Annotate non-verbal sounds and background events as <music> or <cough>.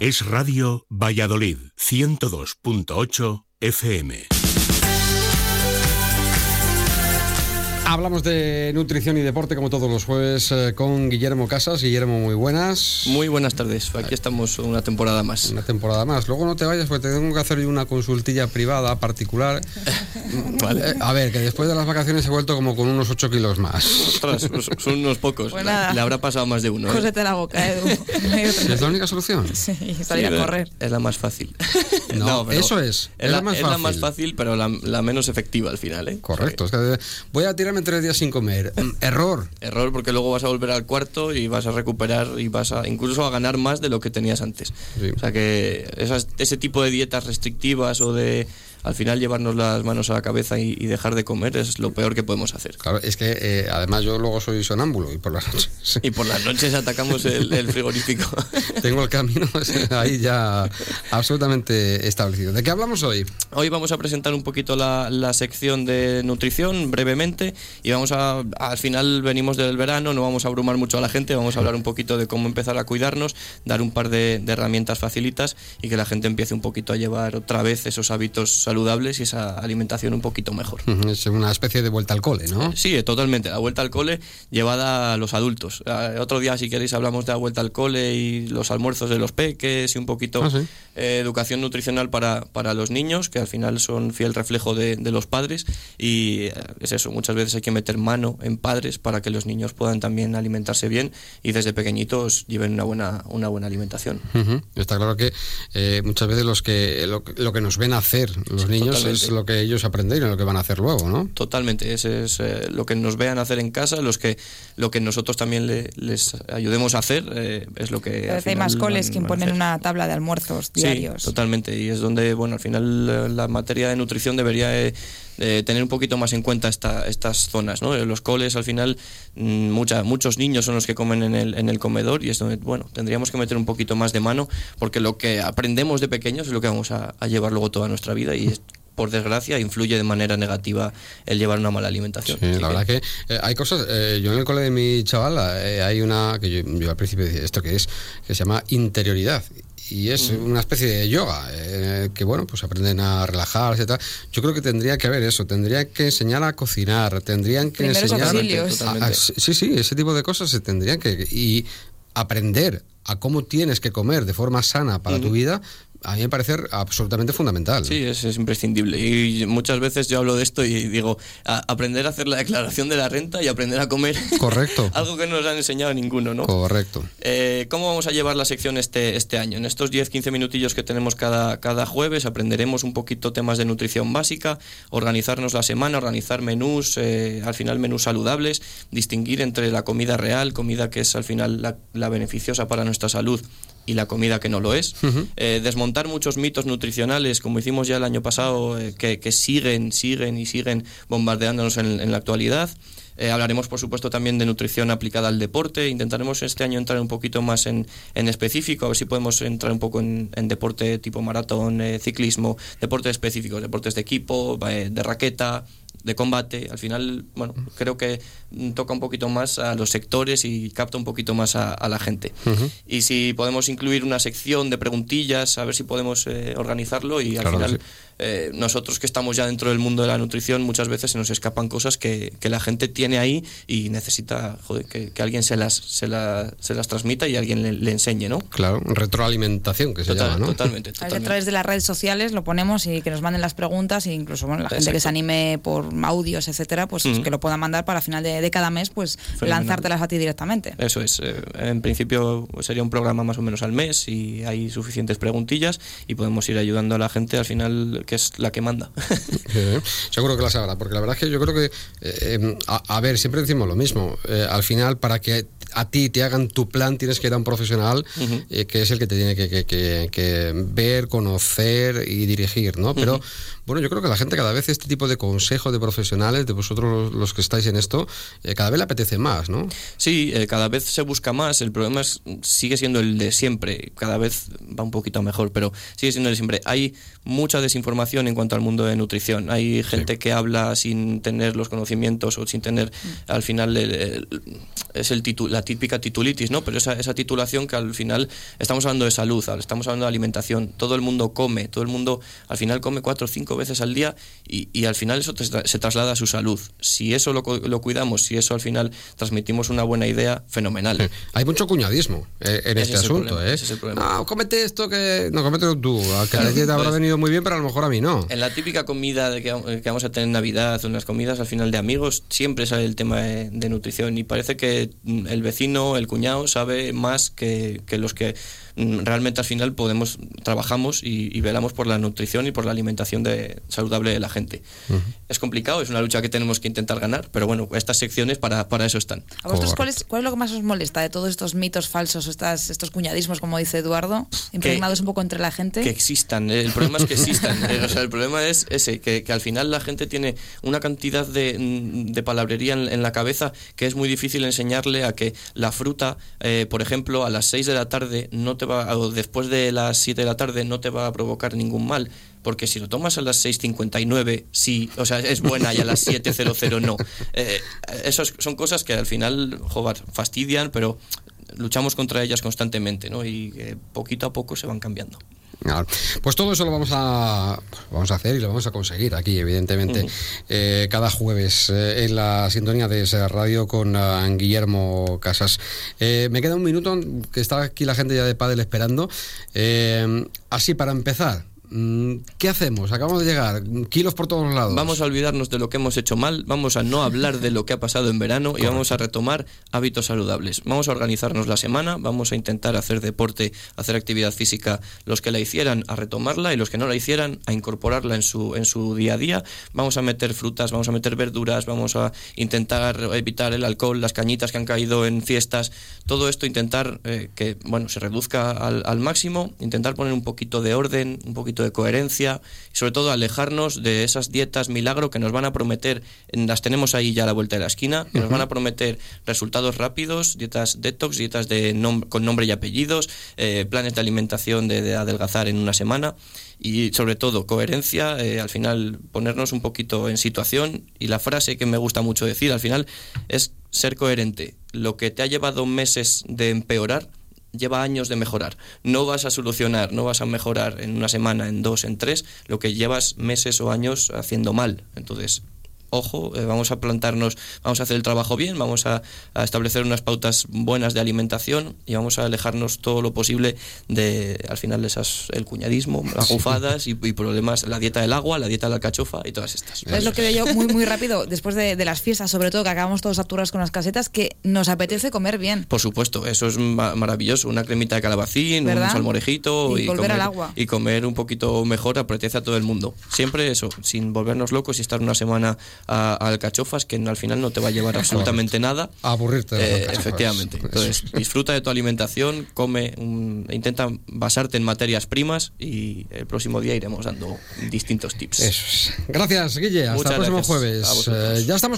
Es Radio Valladolid 102.8 FM. Hablamos de nutrición y deporte como todos los jueves eh, con Guillermo Casas. Guillermo, muy buenas. Muy buenas tardes. Aquí estamos una temporada más. Una temporada más. Luego no te vayas porque te tengo que hacer una consultilla privada, particular. <laughs> vale. Eh, a ver, que después de las vacaciones he vuelto como con unos 8 kilos más. Ostras, pues son unos pocos. Pues Le habrá pasado más de uno. ¿eh? la boca, Edu. <laughs> ¿Es la única solución? Sí, salir a correr. Es la más fácil. <laughs> No, eso es. Es, la, más fácil. la, más fácil. pero la, menos efectiva al final. ¿eh? Correcto. Es que voy a tirarme tres días sin comer. Mm, error. Error porque luego vas a volver al cuarto y vas a recuperar y vas a incluso a ganar más de lo que tenías antes. O sea que ese tipo de dietas restrictivas o de al final llevarnos las manos a la cabeza y, dejar de comer es lo peor que podemos hacer. Claro, es que eh, además yo luego soy sonámbulo y por las noches. <laughs> Y por las noches atacamos el, frigorífico. <laughs> Tengo el camino <laughs> ahí ya absolutamente establecido. ¿De qué hablamos hoy? Hoy vamos a presentar un poquito la, sección de nutrición brevemente y vamos a, al final venimos del verano, no vamos a abrumar mucho a la gente, vamos a hablar un poquito de cómo empezar a cuidarnos, dar un par de, de herramientas facilitas y que la gente empiece un poquito a llevar otra vez esos hábitos saludables y esa alimentación un poquito mejor. Es una especie de vuelta al cole, ¿no? Sí, totalmente. La vuelta al cole llevada a los adultos. Eh, otro día, si queréis, hablamos de la vuelta al cole y los almuerzos de los peques y un poquito ah, eh, educación nutricional para, para, los niños, que al final son fiel reflejo de, de los padres. Y eh, es eso, muchas veces hay que meter mano en padres para que los niños puedan también alimentarse bien y desde pequeñitos lleven una buena, una buena alimentación. Está claro que muchas veces los que lo, lo, que nos ven hacer los niños es lo que ellos aprenden y lo que van a hacer luego, ¿no? Totalmente, ese es eh, lo que nos vean hacer en casa, los que lo que nosotros también les ayudemos a hacer eh, es lo que... hay más coles que imponen una tabla de almuerzos diarios. Sí, totalmente, y es donde, bueno, al final eh, la materia de nutrición debería tener un poquito más en cuenta esta, estas zonas, ¿no? Los coles al final mm, mucha, muchos niños son los que comen en el, en el comedor y es donde, bueno, tendríamos que meter un poquito más de mano porque lo que aprendemos de pequeños es lo que vamos a, a llevar luego toda nuestra vida y por desgracia, influye de manera negativa el llevar una mala alimentación. Sí, la verdad que, eh, hay cosas. Eh, yo en el cole de mi chaval eh, hay una que yo, al principio decía, ¿esto que es? Que se llama interioridad y es una especie de yoga, que bueno, pues aprenden a relajarse y tal. Yo creo que tendría que haber eso, tendría que enseñar a cocinar, tendrían que enseñar... A, sí, sí, ese tipo de cosas se tendrían que... Y aprender a cómo tienes que comer de forma sana para tu vida, a mí me parece absolutamente fundamental. Sí, es, imprescindible. Y muchas veces yo hablo de esto y digo, aprender a hacer la declaración de la renta y aprender a comer. Correcto. <laughs> Algo que no nos han enseñado ninguno, ¿no? Correcto. Eh, ¿Cómo vamos a llevar la sección este, este año? En estos 10-15 minutillos que tenemos cada, cada jueves aprenderemos un poquito temas de nutrición básica, organizarnos la semana, organizar menús, eh, al final menús saludables, distinguir entre la comida real, comida que es al final la, la beneficiosa para nuestra salud y la comida que no lo es. Eh, desmontar muchos mitos nutricionales, como hicimos ya el año pasado, eh, que, siguen, siguen y siguen bombardeándonos en, la actualidad. Eh, hablaremos, por supuesto, también de nutrición aplicada al deporte. Intentaremos este año entrar un poquito más en, específico, a ver si podemos entrar un poco en, deporte tipo maratón, ciclismo, deportes específicos, deportes de equipo, de raqueta, de combate. Al final, bueno, creo que toca un poquito más a los sectores y capta un poquito más a, la gente. Y si podemos incluir una sección de preguntillas, a ver si podemos eh, organizarlo y al final eh, nosotros que estamos ya dentro del mundo de la nutrición muchas veces se nos escapan cosas que, la gente tiene ahí y necesita que, alguien se las, se, se, las transmita y alguien le, enseñe, ¿no? Claro, retroalimentación que se llama, ¿no? Totalmente, A través de las redes sociales lo ponemos y que nos manden las preguntas e incluso bueno, la gente que se anime por audios, etcétera, pues que lo puedan mandar para final de, cada mes pues lanzártelas a ti directamente. Eso es. Eh, en principio sería un programa más o menos al mes y hay suficientes preguntillas y podemos ir ayudando a la gente al final que es la que manda. <laughs> seguro que la sabrá, porque la verdad es que yo creo que, eh, a, ver, siempre decimos lo mismo, eh, al final para que a ti te hagan tu plan tienes que ir a un profesional que es el que te tiene que, ver, conocer y dirigir, ¿no? Pero bueno, yo creo que la gente cada vez este tipo de consejo de profesionales, de vosotros los que estáis en esto, eh, cada vez le apetece más, ¿no? Sí, eh, cada vez se busca más. El problema es sigue siendo el de siempre. Cada vez va un poquito mejor, pero sigue siendo el de siempre. Hay mucha desinformación en cuanto al mundo de nutrición. Hay gente que habla sin tener los conocimientos o sin tener mm. al final es el la típica titulitis, ¿no? Pero esa, esa titulación que al final estamos hablando de salud, estamos hablando de alimentación. Todo el mundo come, todo el mundo al final come cuatro o cinco veces al día y, y al final eso se traslada a su salud. Si eso lo, lo, cuidamos, si eso al final transmitimos una buena idea, fenomenal. Hay mucho cuñadismo eh, en este asunto, ¿eh? No, comete esto que. No, comete tú. que a ti te habrá venido muy bien, pero a lo mejor a mí no. En la típica comida de que, vamos a tener en Navidad, unas comidas al final de amigos, siempre sale el tema de, nutrición y parece que el vecino, el cuñado, sabe más que, que los que Mm, realmente al final podemos trabajamos y, velamos por la nutrición y por la alimentación de, saludable de la gente. Es complicado, es una lucha que tenemos que intentar ganar, pero bueno, estas secciones para, para eso están. ¿A vosotros cuál es, cuál es lo que más os molesta de todos estos mitos falsos, estas, estos cuñadismos, como dice Eduardo, impregnados un poco entre la gente? Que existan, el problema es que existan. Eh, o sea, el problema es ese, que, que, al final la gente tiene una cantidad de, mm, de palabrería en, la cabeza que es muy difícil enseñarle a que la fruta, eh, por ejemplo, a las 6 de la tarde no te o después de las 7 de la tarde no te va a provocar ningún mal, porque si lo tomas a las 6.59, sí, o sea, es buena y a las 7.00 no. <laughs> Eh, esas son cosas que al final, joder, fastidian, pero luchamos contra ellas constantemente, ¿no? Y poquito a poco se van cambiando. Pues todo eso lo vamos a, vamos a hacer y lo vamos a conseguir aquí, evidentemente, eh, cada jueves eh, en la sintonía de esa radio con eh, Guillermo Casas. me queda un minuto, que está aquí la gente ya de Padel esperando. así, para empezar, ¿Qué hacemos? Acabamos de llegar, kilos por todos lados. Vamos a olvidarnos de lo que hemos hecho mal, vamos a no hablar de lo que ha pasado en verano y vamos a retomar hábitos saludables. Vamos a organizarnos la semana, vamos a intentar hacer deporte, hacer actividad física, los que la hicieran a retomarla y los que no la hicieran a incorporarla en su, en su día a día. Vamos a meter frutas, vamos a meter verduras, vamos a intentar evitar el alcohol, las cañitas que han caído en fiestas, todo esto intentar eh, que bueno se reduzca al, al máximo, intentar poner un poquito de orden, un poquito de coherencia y sobre todo alejarnos de esas dietas milagro que nos van a prometer, las tenemos ahí ya a la vuelta de la esquina, que nos van a prometer resultados rápidos, dietas detox, dietas de con nombre y apellidos, eh, planes de alimentación de, adelgazar en una semana y sobre todo coherencia, eh, al final ponernos un poquito en situación y la frase que me gusta mucho decir al final es ser coherente. Lo que te ha llevado meses de empeorar, lleva años de mejorar. No vas a solucionar, no vas a mejorar en una semana, en dos, en tres, lo que llevas meses o años haciendo mal. Entonces, ojo, eh, vamos a plantarnos, vamos a hacer el trabajo bien, vamos a, establecer unas pautas buenas de alimentación y vamos a alejarnos todo lo posible de, al final, esas, el cuñadismo, <laughs> las gufadas y, problemas, la dieta del agua, la dieta de la cachofa y todas estas. Es lo que veo yo muy, muy rápido, después de, las fiestas, sobre todo que acabamos todos saturados con las casetas, que nos apetece comer bien. Por supuesto, eso es maravilloso, una cremita de calabacín, un salmorejito y, comer, al agua. y comer un poquito mejor apetece a todo el mundo. Siempre eso, sin volvernos locos y estar una semana a, alcachofas que al final no te va a llevar absolutamente nada. A aburrirte. Eh, efectivamente. Entonces, disfruta de tu alimentación, come, intenta basarte en materias primas y el próximo día iremos dando distintos tips. Gracias, Guille. Hasta el próximo jueves. Eh, ya estamos